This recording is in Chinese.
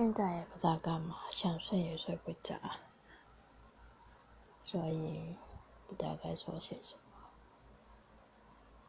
现在也不知道干嘛想睡也睡不着所以不知道该说些什么。